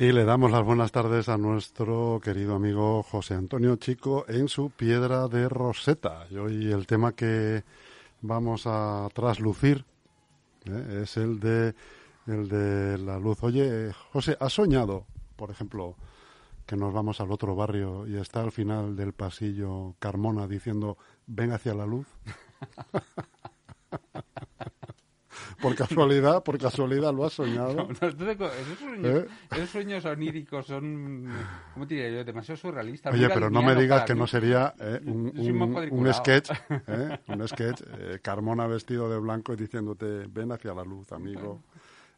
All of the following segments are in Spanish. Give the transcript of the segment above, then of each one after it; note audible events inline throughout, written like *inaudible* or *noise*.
Y le damos las buenas tardes a nuestro querido amigo José Antonio Chico en su piedra de Roseta. Y hoy el tema que vamos a traslucir ¿eh? es el de, el de la luz. Oye, José, ¿has soñado, por ejemplo, que nos vamos al otro barrio y está al final del pasillo Carmona diciendo ven hacia la luz? *laughs* por casualidad, por casualidad lo has soñado. ¿Eh? esos, sueños, oníricos son, ¿cómo diría yo? Demasiado surrealistas. Oye, pero no me digas que no sería ¿eh? un, *laughs* un, sketch, ¿eh? un sketch, Carmona vestido de blanco y diciéndote, ven hacia la luz, amigo,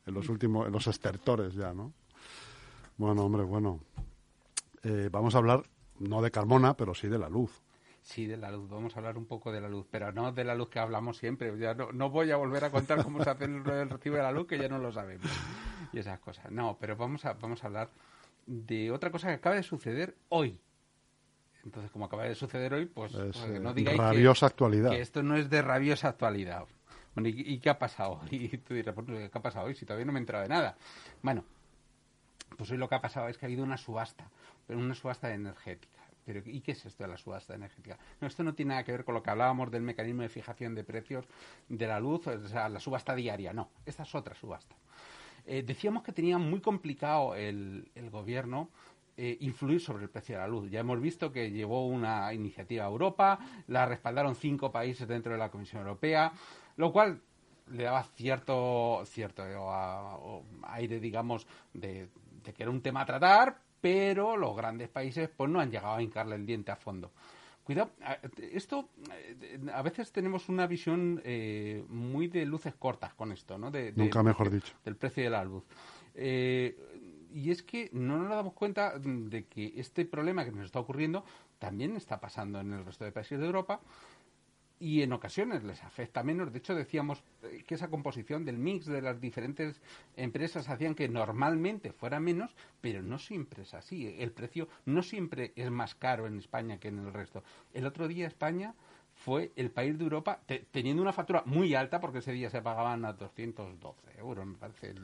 en los últimos, en los estertores ya, ¿no? Bueno, hombre, bueno. vamos a hablar, no de Carmona, pero sí de la luz. Sí, de la luz. Vamos a hablar un poco de la luz, pero no de la luz que hablamos siempre. Ya no, no voy a volver a contar cómo se hace el, recibo de la luz, que ya no lo sabemos. Y esas cosas. No, pero vamos a, vamos a hablar de otra cosa que acaba de suceder hoy. Entonces, como acaba de suceder hoy, pues, pues no digáis rabiosa actualidad. que esto no es de rabiosa actualidad. Bueno, ¿y, qué ha pasado? *laughs* Y tú dirás, ¿qué ha pasado hoy? Si todavía no me he enterado de nada. Bueno, pues hoy lo que ha pasado es que ha habido una subasta, pero una subasta energética. Pero ¿y qué es esto de la subasta energética? No, esto no tiene nada que ver con lo que hablábamos del mecanismo de fijación de precios de la luz, o sea, la subasta diaria. No, esta es otra subasta. Eh, decíamos que tenía muy complicado el, gobierno eh, influir sobre el precio de la luz. Ya hemos visto que llevó una iniciativa a Europa, la respaldaron cinco países dentro de la Comisión Europea, lo cual le daba cierto, cierto eh, aire, digamos, de que era un tema a tratar, pero los grandes países pues no han llegado a hincarle el diente a fondo. Cuidado, esto eh, a veces tenemos una visión eh, muy de luces cortas con esto, ¿no? De, Nunca mejor dicho. Del precio de la luz. Eh, y es que no nos damos cuenta de que este problema que nos está ocurriendo también está pasando en el resto de países de Europa y en ocasiones les afecta menos. De hecho, decíamos eh, que esa composición del mix de las diferentes empresas hacían que normalmente fuera menos, pero no siempre es así. El precio no siempre es más caro en España que en el resto. El otro día España fue el país de Europa, teniendo una factura muy alta, porque ese día se pagaban a 212 euros, me parece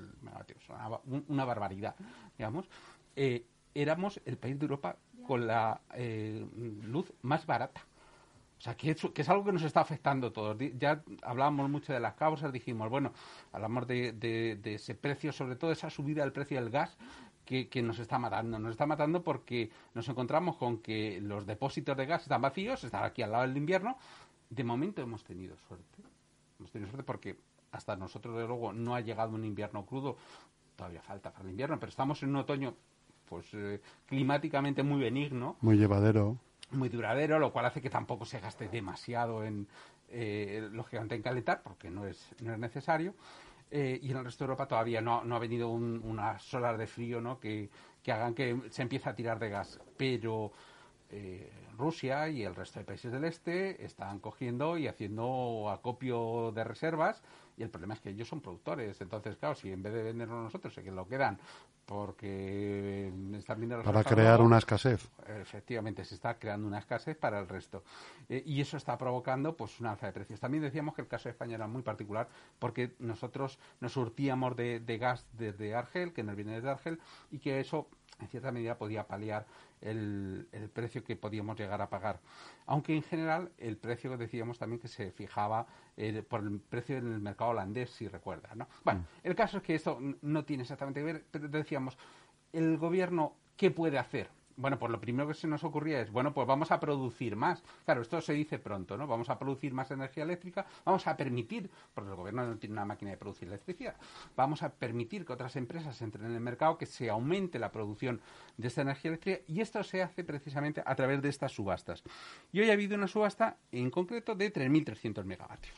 una, barbaridad, digamos, eh, éramos el país de Europa con la eh, luz más barata. Sea, que es, algo que nos está afectando a todos. Ya hablábamos mucho de las causas, dijimos, bueno, hablamos de, ese precio, sobre todo esa subida del precio del gas que, nos está matando. Nos está matando porque nos encontramos con que los depósitos de gas están vacíos, están aquí al lado del invierno. De momento hemos tenido suerte. Hemos tenido suerte porque hasta nosotros, de luego, no ha llegado un invierno crudo. Todavía falta para el invierno, pero estamos en un otoño pues eh, climáticamente muy benigno. Muy llevadero muy duradero, lo cual hace que tampoco se gaste demasiado en, eh, lógicamente, en calentar, porque no es, no es necesario. Eh, y en el resto de Europa todavía no, no ha venido un, una solar de frío ¿no? que, que hagan que se empiece a tirar de gas. Pero eh, Rusia y el resto de países del este están cogiendo y haciendo acopio de reservas y el problema es que ellos son productores. Entonces, claro, si en vez de venderlo nosotros se que lo quedan porque están viendo Para crear una escasez. Efectivamente, se está creando una escasez para el resto. Eh, y eso está provocando pues una alza de precios. También decíamos que el caso de España era muy particular porque nosotros nos surtíamos de, de gas desde Argel, que nos viene desde Argel, y que eso en cierta medida podía paliar el, el, precio que podíamos llegar a pagar. Aunque en general el precio decíamos también que se fijaba eh, por el precio en el mercado holandés, si recuerda. ¿no? Bueno, mm. el caso es que esto no tiene exactamente que ver, pero decíamos, el gobierno, ¿qué puede hacer? Bueno, pues lo primero que se nos ocurría es, bueno, pues vamos a producir más. Claro, esto se dice pronto, ¿no? Vamos a producir más energía eléctrica, vamos a permitir, porque el gobierno no tiene una máquina de producir electricidad, vamos a permitir que otras empresas entren en el mercado, que se aumente la producción de esta energía eléctrica y esto se hace precisamente a través de estas subastas. Y hoy ha habido una subasta en concreto de 3.300 megavatios.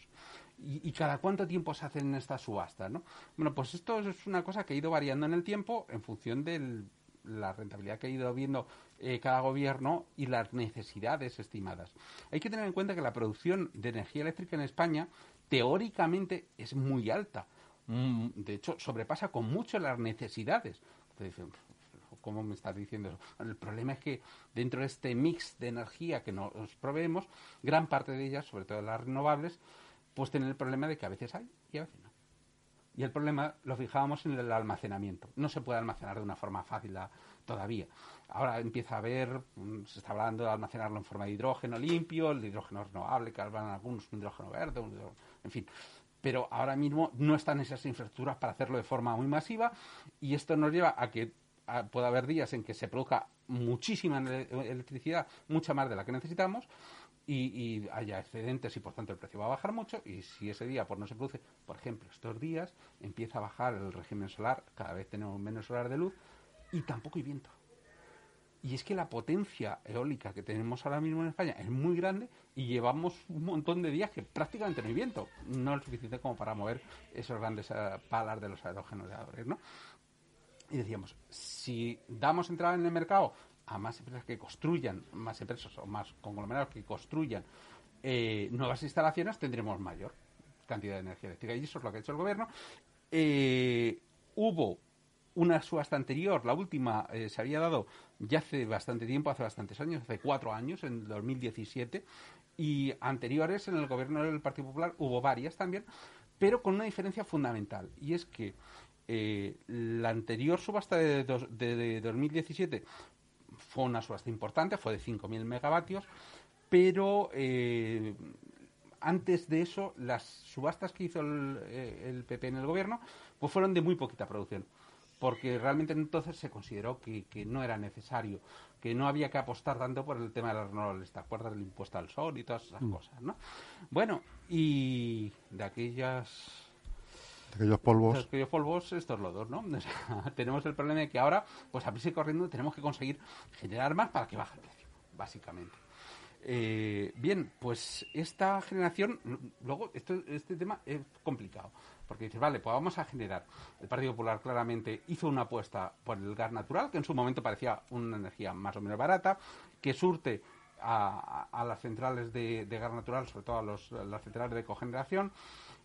¿Y, cada cuánto tiempo se hacen estas subastas? ¿no? Bueno, pues esto es una cosa que ha ido variando en el tiempo en función del la rentabilidad que ha ido viendo eh, cada gobierno y las necesidades estimadas. Hay que tener en cuenta que la producción de energía eléctrica en España teóricamente es muy alta. Mm, de hecho, sobrepasa con mucho las necesidades. ¿Cómo me estás diciendo eso? el problema es que dentro de este mix de energía que nos proveemos, gran parte de ellas, sobre todo las renovables, pues tienen el problema de que a veces hay y a veces no. Y el problema lo fijábamos en el almacenamiento. No se puede almacenar de una forma fácil todavía. Ahora empieza a haber, mm, se está hablando de almacenarlo en forma de hidrógeno limpio, el hidrógeno renovable, que hablan algunos, un hidrógeno verde, en fin. Pero ahora mismo no están esas infraestructuras para hacerlo de forma muy masiva y esto nos lleva a que puede haber días en que se produzca muchísima electricidad, mucha más de la que necesitamos, y, haya excedentes y por tanto el precio va a bajar mucho y si ese día pues no se produce, por ejemplo, estos días empieza a bajar el régimen solar, cada vez tenemos menos solar de luz y tampoco hay viento. Y es que la potencia eólica que tenemos ahora mismo en España es muy grande y llevamos un montón de días que prácticamente no hay viento. No es suficiente como para mover esos grandes eh, palas de los aerogeneradores, ¿no? Y decíamos, si damos entrada en el mercado a más empresas que construyan, más empresas o más conglomerados que construyan eh, nuevas instalaciones, tendremos mayor cantidad de energía eléctrica. Y eso es lo que ha hecho el gobierno. Eh, hubo una subasta anterior, la última eh, se había dado ya hace bastante tiempo, hace bastantes años, hace cuatro años, en 2017, y anteriores en el gobierno del Partido Popular hubo varias también, pero con una diferencia fundamental, y es que la anterior subasta de, de 2017 fue una subasta importante, fue de 5.000 megavatios, pero eh, antes de eso, las subastas que hizo el, PP eh, en el gobierno pues fueron de muy poquita producción, porque realmente entonces se consideró que, no era necesario, que no había que apostar tanto por el tema de las renovables, ¿te acuerdas del impuesto al sol y todas esas mm. cosas, ¿no? Bueno, y de aquellas aquellos polvos. aquellos polvos, estos lodos, ¿no? *laughs* tenemos el problema de que ahora, pues a prisa y corriendo, tenemos que conseguir generar más para que baje el precio, básicamente. Eh, bien, pues esta generación, luego, esto, este tema es complicado, porque dices, vale, pues vamos a generar. El Partido Popular claramente hizo una apuesta por el gas natural, que en su momento parecía una energía más o menos barata, que surte a, las centrales de, gas natural, sobre todo a, los, las centrales de cogeneración.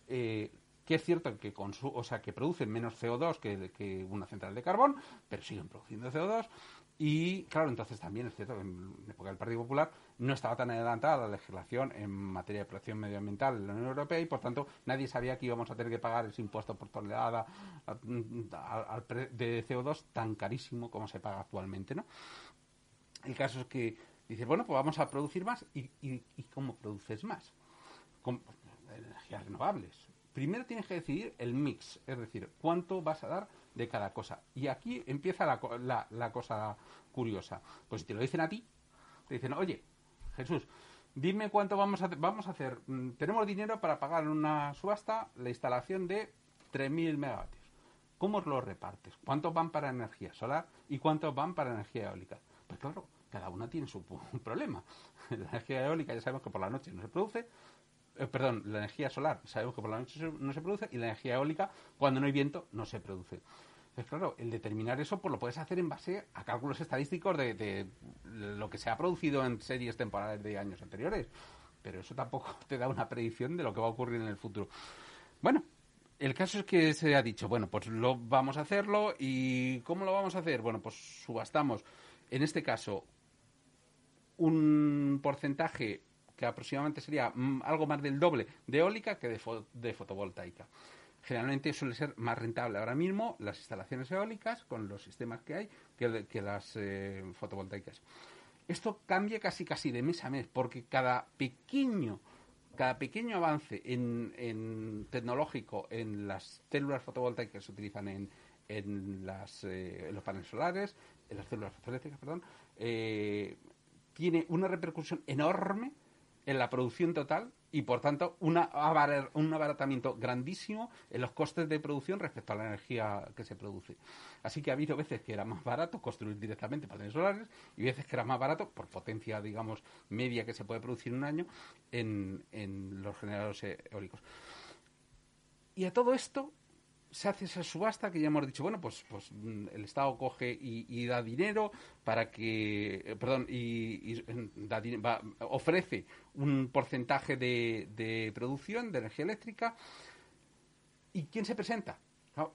Eh, que es cierto que, o sea, que producen menos CO2 que, una central de carbón, pero siguen produciendo CO2. Y claro, entonces también es cierto que en época del Partido Popular no estaba tan adelantada la legislación en materia de protección medioambiental en la Unión Europea y por tanto nadie sabía que íbamos a tener que pagar ese impuesto por tonelada de CO2 tan carísimo como se paga actualmente, ¿no? El caso es que dice, bueno, pues vamos a producir más y, y ¿cómo produces más? Con energías renovables primero tienes que decidir el mix, es decir, cuánto vas a dar de cada cosa. Y aquí empieza la, cosa curiosa. Pues si te lo dicen a ti, te dicen, oye, Jesús, dime cuánto vamos a, vamos a hacer. Mm, tenemos dinero para pagar en una subasta la instalación de 3.000 megavatios. ¿Cómo lo repartes? ¿Cuántos van para energía solar y cuántos van para energía eólica? Pues claro, cada una tiene su *laughs* problema. La energía eólica ya sabemos que por la noche no se produce, eh, perdón, la energía solar sabemos que por la noche no se produce y la energía eólica cuando no hay viento no se produce. Entonces, claro, el determinar eso pues lo puedes hacer en base a cálculos estadísticos de, lo que se ha producido en series temporales de años anteriores. Pero eso tampoco *laughs* te da una predicción de lo que va a ocurrir en el futuro. Bueno, el caso es que se ha dicho, bueno, pues lo vamos a hacerlo y ¿cómo lo vamos a hacer? Bueno, pues subastamos, en este caso, un porcentaje que aproximadamente sería mm, algo más del doble de eólica que de, fotovoltaica. Generalmente suele ser más rentable ahora mismo las instalaciones eólicas con los sistemas que hay que, las eh, fotovoltaicas. Esto cambia casi casi de mes a mes porque cada pequeño cada pequeño avance en, tecnológico en las células fotovoltaicas que se utilizan en, en, eh, los paneles solares, en las células fotoeléctricas, perdón, eh, tiene una repercusión enorme en la producción total y por tanto una un abaratamiento grandísimo en los costes de producción respecto a la energía que se produce. Así que ha habido veces que era más barato construir directamente paneles solares y veces que era más barato, por potencia, digamos, media que se puede producir en un año, en, en los generadores eólicos. Y a todo esto se hace esa subasta que ya hemos dicho, bueno, pues, pues mm, el Estado coge y, da dinero para que, eh, perdón, y, ofrece un porcentaje de, producción de energía eléctrica. ¿Y quién se presenta?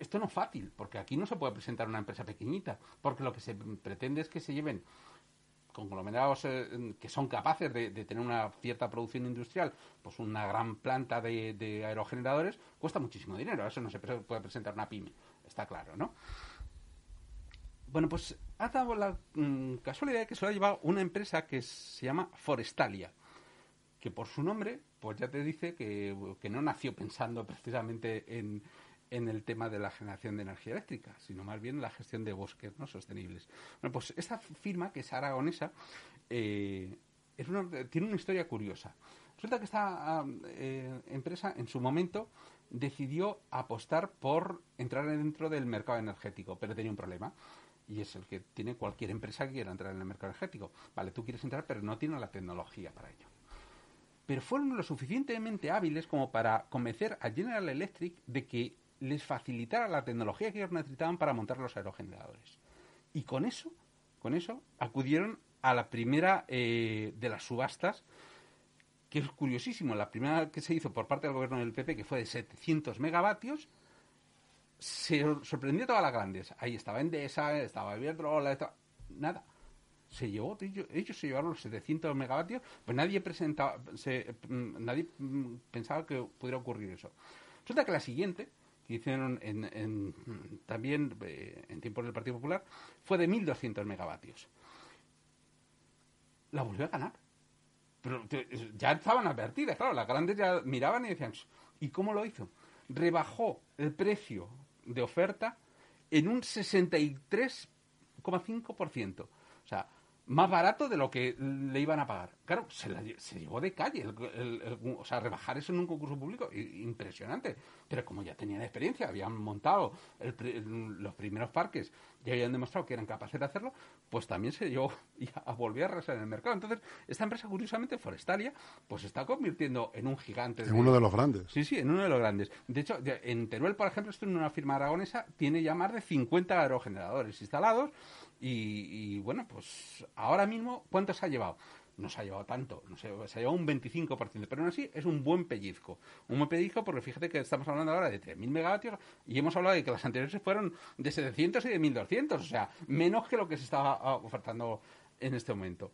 esto no es fácil, porque aquí no se puede presentar una empresa pequeñita, porque lo que se pretende es que se lleven conglomerados eh, que son capaces de, tener una cierta producción industrial, pues una gran planta de, aerogeneradores, cuesta muchísimo dinero. Eso no se puede presentar una pyme, está claro, ¿no? Bueno, pues ha dado la mm, casualidad que se lo ha llevado una empresa que se llama Forestalia, que por su nombre, pues ya te dice que no nació pensando precisamente en, en el tema de la generación de energía eléctrica, sino más bien la gestión de bosques no sostenibles. Bueno, pues esta firma, que es aragonesa, eh, tiene una historia curiosa. Resulta que esta eh, empresa, en su momento, decidió apostar por entrar dentro del mercado energético, pero tenía un problema. Y es el que tiene cualquier empresa que quiera entrar en el mercado energético. Vale, tú quieres entrar, pero no tiene la tecnología para ello pero fueron lo suficientemente hábiles como para convencer a General Electric de que les facilitara la tecnología que ellos necesitaban para montar los aerogeneradores. Y con eso, con eso, acudieron a la primera eh, de las subastas, que es curiosísimo, la primera que se hizo por parte del gobierno del PP, que fue de 700 megavatios, se sorprendió a todas las grandes. Ahí estaba Endesa, estaba Iberdrola, estaba... nada. Se llevó, ellos, se llevaron los 700 megavatios, pues nadie presentaba, mm, nadie mm, pensaba que pudiera ocurrir eso. Resulta que la siguiente, que hicieron en, también eh, en tiempos del Partido Popular fue de 1.200 megavatios. La volvió a ganar. Pero ya estaban advertidas, claro, las grandes ya miraban y decían, ¿y cómo lo hizo? Rebajó el precio de oferta en un 63,5%. O sea, más barato de lo que le iban a pagar. Claro, se, se llevó de calle. o sea, rebajar eso en un concurso público, impresionante. Pero como ya tenían experiencia, habían montado los primeros parques, ya habían demostrado que eran capaces de hacerlo, pues también se llevó *laughs* y volvió a arrasar en el mercado. Entonces, esta empresa, curiosamente, Forestalia, pues se está convirtiendo en un gigante. En uno de los grandes. Sí, sí, en uno de los grandes. De hecho, en Teruel, por ejemplo, esto en una firma aragonesa, tiene ya más de 50 aerogeneradores instalados y, bueno, pues ahora mismo, ¿cuánto se ha llevado? No se ha llevado tanto, no se, se ha llevado un 25%, pero aún así es un buen pellizco. Un buen pellizco porque fíjate que estamos hablando ahora de 3.000 megavatios y hemos hablado de que las anteriores fueron de 700 y de 1.200, o sea, menos que lo que se estaba ah, ofertando en este momento.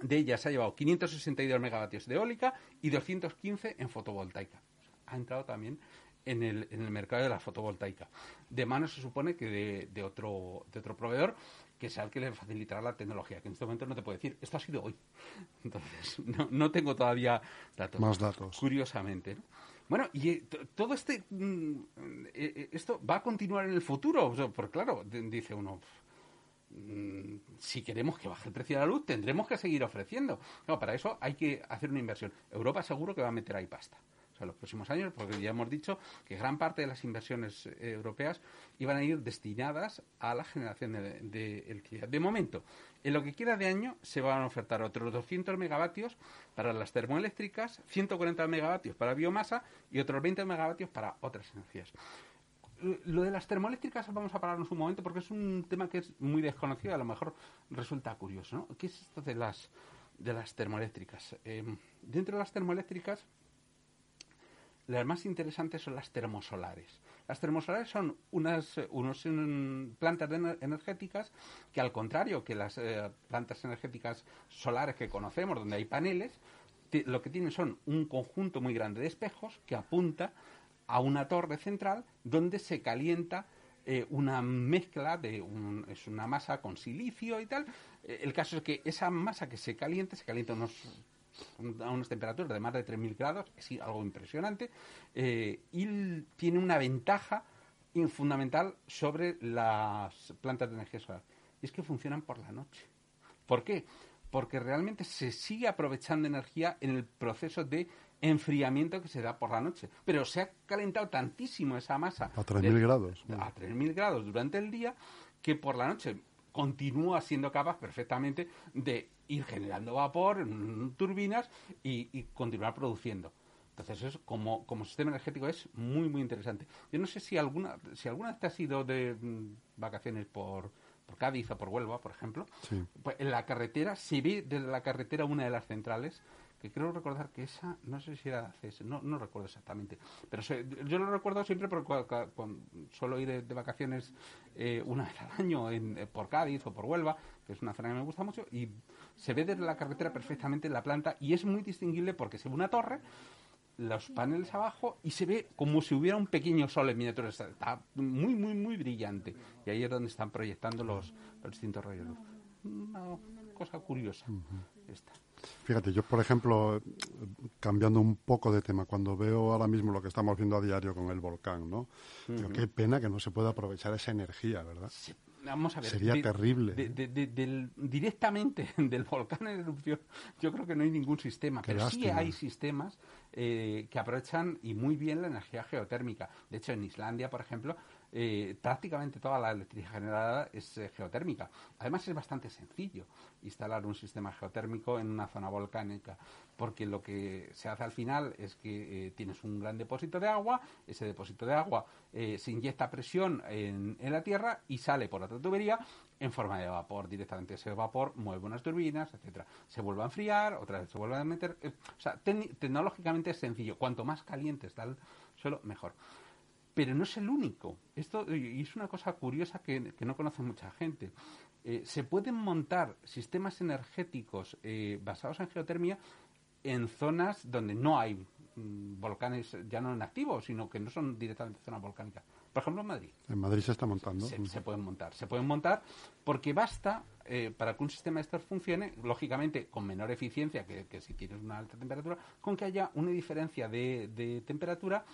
De ellas se ha llevado 562 megavatios de eólica y 215 en fotovoltaica. Ha entrado también en el, en el mercado de la fotovoltaica. De mano se supone que de, otro, de otro proveedor que sea el que le facilitará la tecnología, que en este momento no te puedo decir. Esto ha sido hoy. *laughs* Entonces, no, tengo todavía datos. Más datos. Curiosamente. Bueno, y eh, todo este. Mm, eh, eh, esto va a continuar en el futuro. porque, claro, dice uno. Mm, si queremos que baje el precio de la luz, tendremos que seguir ofreciendo. para eso hay que hacer una inversión. Europa seguro que va a meter ahí pasta en los próximos años, porque ya hemos dicho que gran parte de las inversiones eh, europeas iban a ir destinadas a la generación de. De momento, en lo que queda de año se van a ofertar otros 200 megavatios para las termoeléctricas, 140 megavatios para biomasa y otros 20 megavatios para otras energías. Lo de las termoeléctricas vamos a pararnos un momento porque es un tema que es muy desconocido, a lo mejor resulta curioso. ¿no? ¿Qué es esto de las, de las termoeléctricas? Eh, dentro de las termoeléctricas las más interesantes son las termosolares. Las termosolares son unas unos, mm, plantas energéticas que, al contrario que las eh, plantas energéticas solares que conocemos, donde hay paneles, lo que tienen son un conjunto muy grande de espejos que apunta a una torre central donde se calienta eh, una mezcla de una masa con silicio y tal. Eh, el caso es que esa masa que se calienta, se calienta unos a unas temperaturas de más de 3.000 grados, es algo impresionante, eh, y tiene una ventaja fundamental sobre las plantas de energía solar, y es que funcionan por la noche. ¿Por qué? Porque realmente se sigue aprovechando energía en el proceso de enfriamiento que se da por la noche. Pero se ha calentado tantísimo esa masa. A 3.000 grados. A 3.000 grados durante el día que por la noche continúa siendo capaz perfectamente de ir generando vapor en turbinas y, continuar produciendo. Entonces, eso como, como sistema energético es muy, muy interesante. Yo no sé si alguna, si alguna vez te has ido de mm, vacaciones por, por Cádiz o por Huelva, por ejemplo. Pues en la carretera se ve desde la carretera una de las centrales que creo recordar que esa, no sé si era CS, no, no recuerdo exactamente, pero yo lo recuerdo siempre porque cuando, suelo ir de, vacaciones eh, una vez al año en, eh, por Cádiz o por Huelva, que es una zona que me gusta mucho, y se ve desde la carretera perfectamente la planta y es muy distinguible porque se ve una torre, los paneles abajo y se ve como si hubiera un pequeño sol en miniatura. Está muy, muy, muy brillante. Y ahí es donde están proyectando los, distintos rayos de luz. Una cosa curiosa esta. Fíjate, yo por ejemplo, cambiando un poco de tema, cuando veo ahora mismo lo que estamos viendo a diario con el volcán, ¿no? qué pena que no se pueda aprovechar esa energía, ¿verdad? Vamos a ver. Sería terrible. directamente *laughs* del volcán en erupción, yo creo que no hay ningún sistema, pero sí hay sistemas eh, que aprovechan y muy bien la energía geotérmica. De hecho, en Islandia, por ejemplo, eh, prácticamente toda la electricidad generada es eh, geotérmica. Además es bastante sencillo instalar un sistema geotérmico en una zona volcánica, porque lo que se hace al final es que eh, tienes un gran depósito de agua, ese depósito de agua se inyecta presión en, la tierra y sale por otra tubería en forma de vapor. Directamente ese vapor mueve unas turbinas, etcétera. Se vuelve a enfriar, otra vez se vuelve a meter. o sea, tecnológicamente es sencillo. Cuanto más caliente está el suelo, mejor pero no es el único. Esto y es una cosa curiosa que, no conoce mucha gente. Eh, se pueden montar sistemas energéticos eh, basados en geotermia en zonas donde no hay mm, volcanes ya no en activo, sino que no son directamente zonas volcánicas. Por ejemplo, en Madrid. En Madrid se está montando. Se, pueden montar. Se pueden montar porque basta eh, para que un sistema de estos funcione, lógicamente con menor eficiencia que, si tienes una alta temperatura, con que haya una diferencia de, de temperatura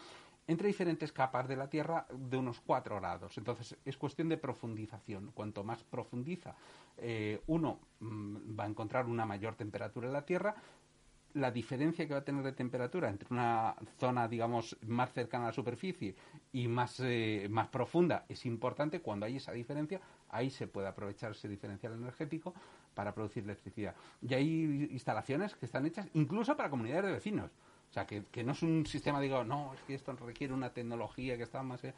entre diferentes capas de la Tierra de unos 4 grados. Entonces es cuestión de profundización. Cuanto más profundiza eh, uno mm, va a encontrar una mayor temperatura en la Tierra, la diferencia que va a tener de temperatura entre una zona, digamos, más cercana a la superficie y más, eh, más profunda es importante. Cuando hay esa diferencia, ahí se puede aprovechar ese diferencial energético para producir electricidad. Y hay instalaciones que están hechas incluso para comunidades de vecinos. O sea, que, no es un sistema, digo, no, es que esto requiere una tecnología que está más... Es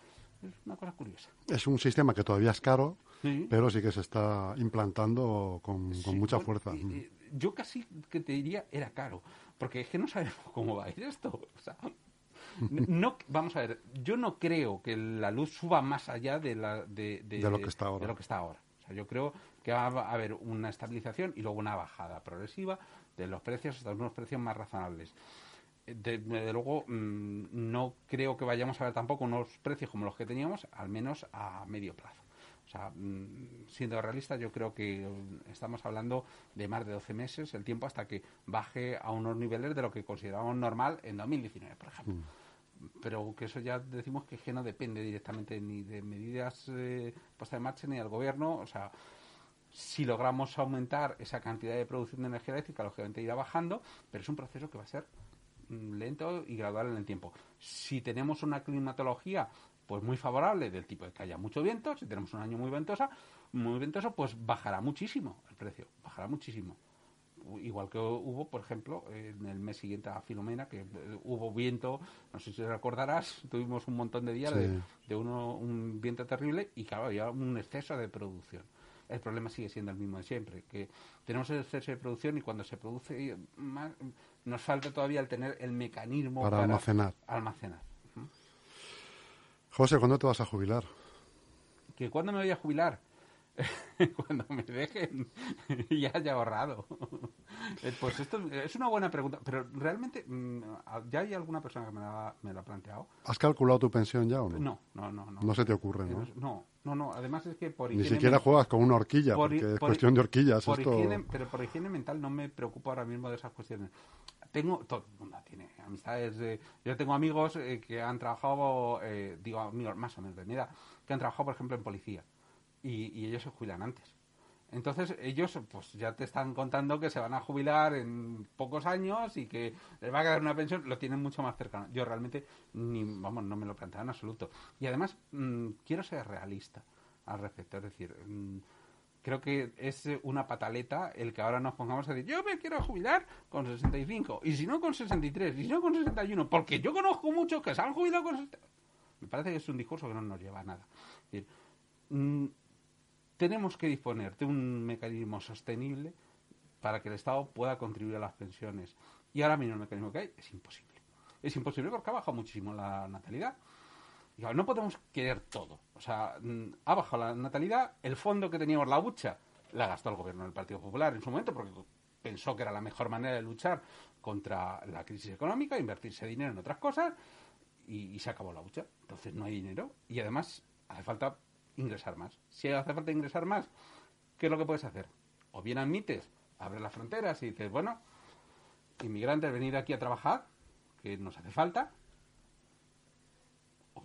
una cosa curiosa. Es un sistema que todavía es caro, pero sí que se está implantando con, mucha fuerza. yo casi que te diría era caro, porque es que no sabemos *laughs* cómo va a ir esto. O sea, *laughs* no, vamos a ver, yo no creo que la luz suba más allá de, la, de, lo que está ahora. De lo que está ahora. O sea, yo creo que va a haber una estabilización y luego una bajada progresiva de los precios hasta unos precios más razonables de, luego mm, no creo que vayamos a ver tampoco unos precios como los que teníamos, al menos a medio plazo. O sea, mm, siendo realista, yo creo que estamos hablando de más de 12 meses, el tiempo hasta que baje a unos niveles de lo que consideramos normal en 2019, por ejemplo. Mm. Pero que eso ya decimos que, que no depende directamente ni de medidas eh, puestas en marcha ni del gobierno. O sea, si logramos aumentar esa cantidad de producción de energía eléctrica, lógicamente irá bajando, pero es un proceso que va a ser lento y gradual en el tiempo. Si tenemos una climatología pues muy favorable del tipo de que haya mucho viento, si tenemos un año muy ventosa, muy ventoso, pues bajará muchísimo el precio, bajará muchísimo. Igual que hubo, por ejemplo, en el mes siguiente a Filomena, que eh, hubo viento, no sé si recordarás, *laughs* tuvimos un montón de días de, de uno, un viento terrible y claro, había un exceso de producción el problema sigue siendo el mismo de siempre, que tenemos el exceso de producción y cuando se produce más, nos falta todavía el tener el mecanismo para, almacenar. almacenar. José, ¿cuándo te vas a jubilar? ¿Que cuándo me voy a jubilar? *laughs* cuando me dejen *laughs* y haya ahorrado. Eh, pues esto es una buena pregunta, pero realmente mm, ya hay alguna persona que me la, me la ha planteado. ¿Has calculado tu pensión ya o no? No, no, no. No, no se te ocurre, ¿no? No, no, no. Además es que por Ni siquiera juegas con una horquilla, porque es cuestión de horquillas. pero por higiene mental no me preocupo ahora mismo de esas cuestiones. Tengo, todo el mundo tiene amistades. De, yo tengo amigos eh, que han trabajado, eh, digo amigos más o menos de mi edad, que han trabajado, por ejemplo, en policía y, ellos se jubilan antes. Entonces ellos pues ya te están contando que se van a jubilar en pocos años y que les va a quedar una pensión, lo tienen mucho más cercano. Yo realmente ni vamos, no me lo planteo en absoluto. Y además mm, quiero ser realista al respecto, es decir, mm, creo que es una pataleta el que ahora nos pongamos a decir, yo me quiero jubilar con 65 y si no con 63 y si no con 61, porque yo conozco muchos que se han jubilado con 60. Me parece que es un discurso que no nos lleva a nada. Mm, tenemos que disponer de un mecanismo sostenible para que el Estado pueda contribuir a las pensiones. Y ahora mismo el mecanismo que hay es imposible. Es imposible porque ha bajado muchísimo la natalidad. Y no podemos querer todo. O sea, mm, ha bajado la natalidad, el fondo que teníamos, la hucha, la gastó el gobierno del Partido Popular en su momento porque pensó que era la mejor manera de luchar contra la crisis económica, invertirse dinero en otras cosas y, se acabó la hucha. Entonces no hay dinero y además hace falta ingresar más. Si hace falta ingresar más, ¿qué es lo que puedes hacer? O bien admites, abres las fronteras y dices, bueno, inmigrantes, venir aquí a trabajar, que nos hace falta.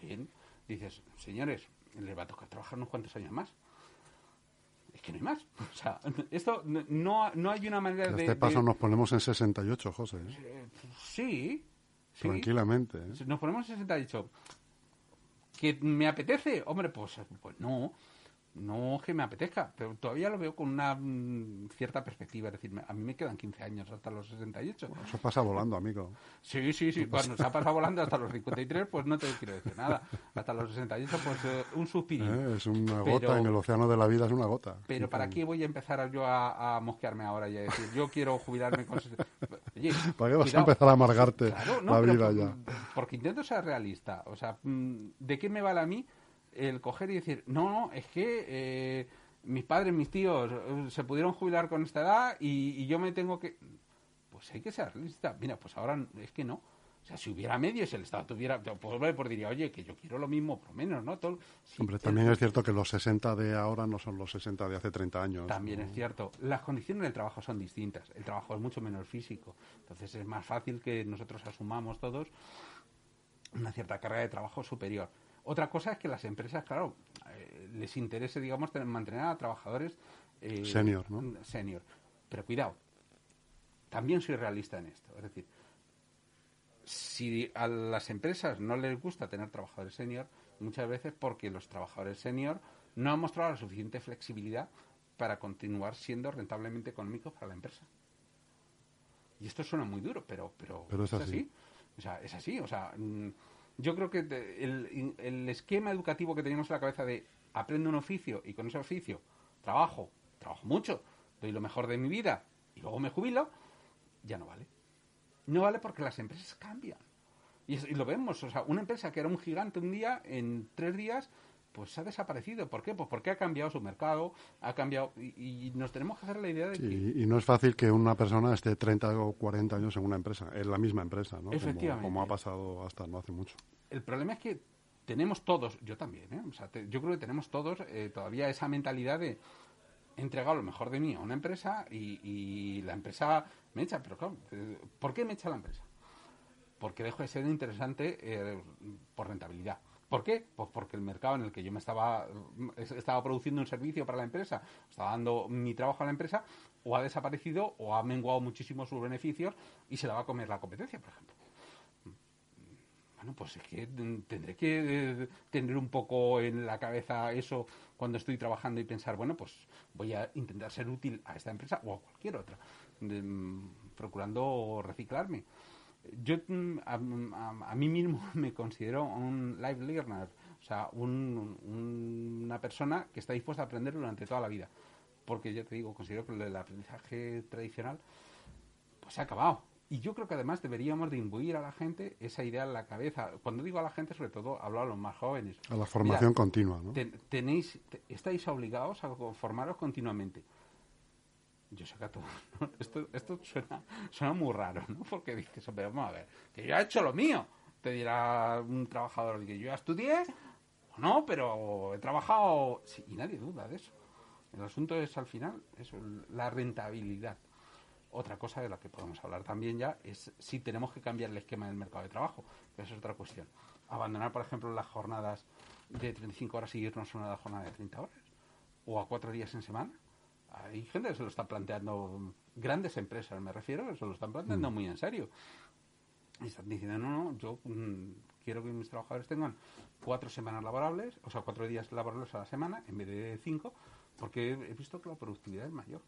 Bien dices, señores, les va a tocar trabajar unos cuantos años más. Es que no hay más. *laughs* O sea, esto no, no hay una manera de... este paso nos ponemos en 68, José. ¿eh? Eh, sí, Tranquilamente. ¿eh? Nos ponemos en 68. ¿Que me apetece? Hombre, pues, pues no. No que me apetezca, pero todavía lo veo con una mm, cierta perspectiva. Es decir, a mí me quedan 15 años hasta los 68. eso pasa volando, amigo. Sí, sí, sí. Cuando se ha pasado volando hasta los 53, pues no te quiero decir nada. Hasta los 68, pues eh, un suspiro. Eh, es una gota en el océano de la vida, es una gota. Pero ¿para qué voy a empezar yo a, mosquearme ahora y a decir, yo quiero jubilarme con... Oye, ¿Para qué vas a empezar a amargarte la vida ya? Porque intento ser realista. O sea, mm, ¿de qué me vale a mí? El coger y decir, no, no, es que eh, mis padres, mis tíos eh, se pudieron jubilar con esta edad y, yo me tengo que... Pues hay que ser realista. Mira, pues ahora es que no. O sea, si hubiera medios, si el Estado tuviera, pues, pues diría, oye, que yo quiero lo mismo, por lo menos, ¿no? Todo, Hombre, también es cierto que los 60 de ahora no son los 60 de hace 30 años. También es cierto. Las condiciones del trabajo son distintas. El trabajo es mucho menos físico. Entonces es más fácil que nosotros asumamos todos una cierta carga de trabajo superior. Otra cosa es que las empresas, claro, eh, les interese, digamos, mantener a trabajadores eh, senior, ¿no? Senior. Pero cuidado, también soy realista en esto. Es decir, si a las empresas no les gusta tener trabajadores senior, muchas veces porque los trabajadores senior no han mostrado la suficiente flexibilidad para continuar siendo rentablemente económicos para la empresa. Y esto suena muy duro, pero, pero, es, así. O sea, es así. O sea, mm, yo creo que el, el, esquema educativo que teníamos en la cabeza de aprendo un oficio y con ese oficio trabajo, trabajo mucho, doy lo mejor de mi vida y luego me jubilo, ya no vale. No vale porque las empresas cambian. Y, y, lo vemos, o sea, una empresa que era un gigante un día, en tres días pues ha desaparecido. ¿Por qué? Pues porque ha cambiado su mercado, ha cambiado y, nos tenemos que hacer la idea de que... Y no es fácil que una persona esté 30 o 40 años en una empresa, en la misma empresa, ¿no? Efectivamente. Como, ha pasado hasta no hace mucho. El problema es que tenemos todos, yo también, ¿eh? O sea, yo creo que tenemos todos eh, todavía esa mentalidad de entregar lo mejor de mí a una empresa y, la empresa me echa, pero claro, eh, ¿por qué me echa la empresa? Porque dejo de ser interesante eh, por rentabilidad. ¿Por qué? Pues porque el mercado en el que yo me estaba, estaba produciendo un servicio para la empresa, estaba dando mi trabajo a la empresa, o ha desaparecido o ha menguado muchísimo sus beneficios y se la va a comer la competencia, por ejemplo. Bueno, pues es que tendré que eh, tener un poco en la cabeza eso cuando estoy trabajando y pensar, bueno, pues voy a intentar ser útil a esta empresa o a cualquier otra, procurando reciclarme yo mm, a, mí mismo *laughs* me considero un live learner, o sea, una persona que está dispuesta a aprender durante toda la vida. Porque ya te digo, considero que el aprendizaje tradicional pues se ha acabado. Y yo creo que además deberíamos de imbuir a la gente esa idea en la cabeza. Cuando digo a la gente, sobre todo, hablo a los más jóvenes. A la formación continua, ¿no? tenéis, estáis obligados a formaros continuamente yo a todos, *laughs* esto, esto suena, suena muy raro, ¿no? Porque dices, hombre, vamos a ver, que yo he hecho lo mío. Te dirá un trabajador que yo ya estudié, o no, pero he trabajado, y nadie duda de eso. El asunto es al final eso, la rentabilidad. Otra cosa de la que podemos hablar también ya es si tenemos que cambiar el esquema del mercado de trabajo, que es otra cuestión. Abandonar, por ejemplo, las jornadas de 35 horas y irnos a una jornada de 30 horas, o a cuatro días en semana hay gente que se lo está planteando, grandes empresas me refiero, que se lo están planteando mm. muy en serio. Y están diciendo, no, no, yo mm, quiero que mis trabajadores tengan cuatro semanas laborables, o sea, cuatro días laborables a la semana en vez de cinco, porque he visto que la productividad es mayor.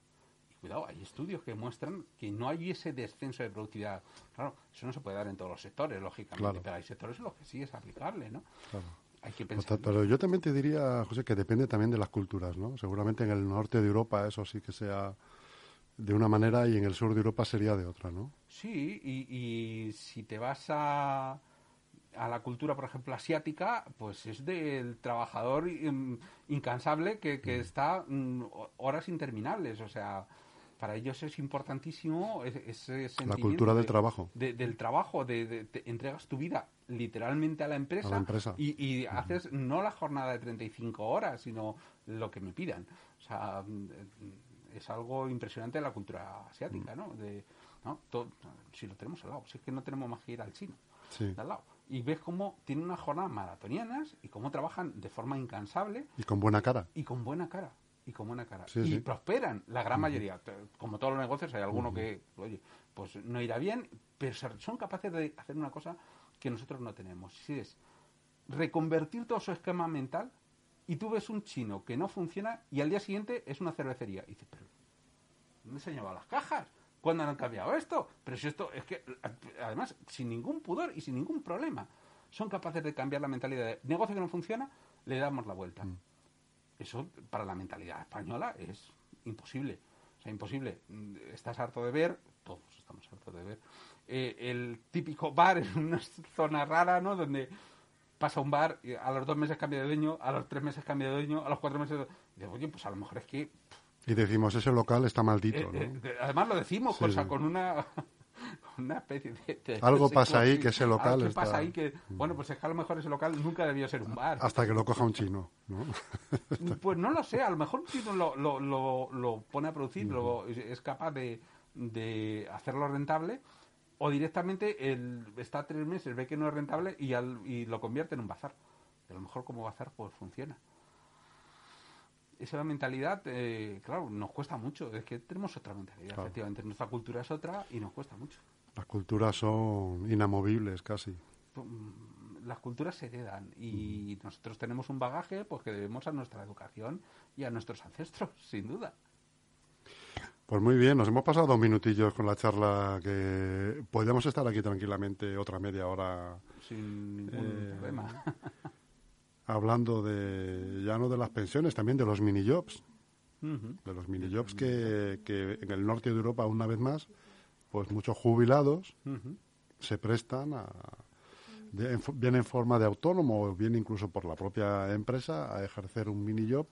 Y cuidado, hay estudios que muestran que no hay ese descenso de productividad. Claro, eso no se puede dar en todos los sectores, lógicamente, pero hay sectores en los que sí es aplicable, ¿no? Claro. Pero yo también te diría, José, que depende también de las culturas, ¿no? Seguramente en el norte de Europa eso sí que sea de una manera y en el sur de Europa sería de otra, ¿no? Sí, y, si te vas a, a la cultura, por ejemplo, asiática, pues es del trabajador incansable que, que mm. está mm, horas interminables, o sea, para ellos es importantísimo ese sentimiento la cultura del trabajo del trabajo de, entregas tu vida literalmente a la empresa, y, haces no la jornada de 35 horas sino lo que me pidan o sea es algo impresionante la cultura asiática, ¿no? De, ¿no? si lo tenemos al lado, si es que no tenemos más que ir al chino, al lado. Y ves cómo tienen unas jornadas maratonianas y cómo trabajan de forma incansable. Y con buena cara. Y con buena cara. Y con buena cara. y prosperan, la gran mayoría. Como todos los negocios, hay alguno que, oye, pues no irá bien, pero son capaces de hacer una cosa que nosotros no tenemos. Si es reconvertir todo su esquema mental y tú ves un chino que no funciona y al día siguiente es una cervecería. Y dices, pero ¿dónde se han llevado las cajas? ¿Cuándo han cambiado esto? Pero si esto es que, además, sin ningún pudor y sin ningún problema, son capaces de cambiar la mentalidad de negocio que no funciona, le damos la vuelta. Mm. Eso para la mentalidad española es imposible. O sea, imposible. Estás harto de ver, todos estamos hartos de ver, eh, el típico bar en una zona rara, ¿no? Donde pasa un bar, y a los dos meses cambia de dueño, a los tres meses cambia de dueño, a los cuatro meses... Y digo, oye, pues a lo mejor es que... Y decimos, ese local está maldito, eh, ¿no? Eh, además lo decimos, con una... *laughs* una especie de, algo pasa ahí que ese local está... pasa ahí que bueno pues es que a lo mejor ese local nunca debió ser un bar hasta que lo coja un chino ¿no? *laughs* pues no lo sé a lo mejor un chino lo, lo, lo, pone a producir lo, es capaz de, de hacerlo rentable o directamente el, está tres meses, ve que no es rentable y, y lo convierte en un bazar. a lo mejor como bazar pues funciona. Esa mentalidad, eh, claro, nos cuesta mucho. Es que tenemos otra mentalidad, efectivamente. Nuestra cultura es otra y nos cuesta mucho. Las culturas son inamovibles casi. Mm, las culturas se heredan y nosotros tenemos un bagaje pues que debemos a nuestra educación y a nuestros *laughs* ancestros, sin duda. Pues muy bien, nos hemos pasado dos minutillos con la charla que podríamos estar aquí tranquilamente otra media hora. Sin ningún eh, problema. *laughs* hablando de, ya no de las pensiones, también de los mini jobs. De los mini jobs que, que, en el norte de Europa, una vez más, pues muchos jubilados se prestan a, bien en forma de autónomo o bien incluso por la propia empresa a ejercer un mini job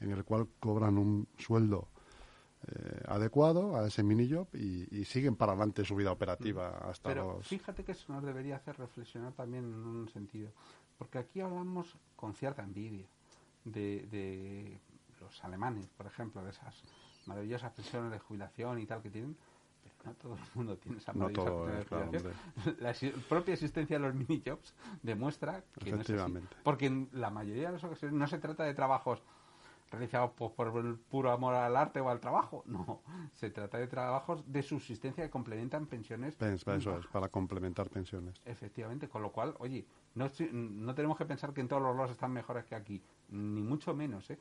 en el cual cobran un sueldo eh, adecuado a ese mini job y, siguen para adelante su vida operativa mm. hasta Pero fíjate que eso nos debería hacer reflexionar también en un sentido, porque aquí hablamos con cierta envidia de, los alemanes, por ejemplo, de esas maravillosas pensiones de jubilación y tal que tienen, pero no todo el mundo tiene esa maravillosa de La propia existencia de los mini jobs demuestra que no es así. Porque en la mayoría de las ocasiones no se trata de trabajos realizados por el puro amor al arte o al trabajo. *laughs* No, se trata de trabajos de subsistencia que complementan pensiones. eso es, para complementar pensiones. Efectivamente, con lo cual, oye, no, no tenemos que pensar que en todos los lados están mejores que aquí, ni mucho menos. ¿eh?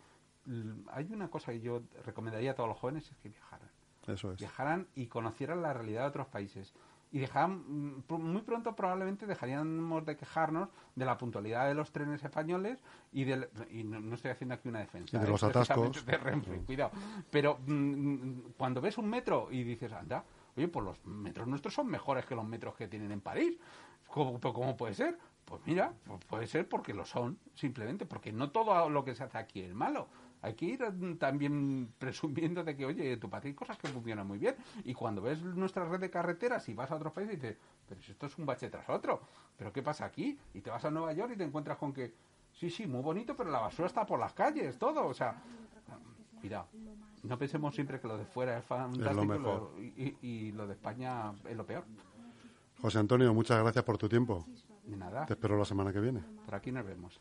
Hay una cosa que yo recomendaría a todos los jóvenes, es que viajaran. Eso es. Viajaran y conocieran la realidad de otros países y dejaban, mm, muy pronto probablemente dejaríamos de quejarnos de la puntualidad de los trenes españoles y, del, y no, estoy haciendo aquí una defensa. de los *laughs* atascos. cuidado. Pero mm, cuando ves un metro y dices, anda, oye, pues los metros nuestros son mejores que los metros que tienen en París. ¿Cómo, cómo puede ser? Pues mira, pues puede ser porque lo son, simplemente, porque no todo lo que se hace aquí es malo hay que ir también presumiendo de que, oye, tu país hay cosas que funcionan muy bien. Y cuando ves nuestra red de carreteras y vas a otros países, dices, pero si esto es un bache tras otro, ¿pero qué pasa aquí? Y te vas a Nueva York y te encuentras con que, sí, sí, muy bonito, pero la basura está por las calles, todo. O sea, cuidado. No pensemos siempre que lo de fuera es fantástico y, lo de España es lo peor. José Antonio, muchas gracias por tu tiempo. De nada. Te espero la semana que viene. Por aquí nos vemos.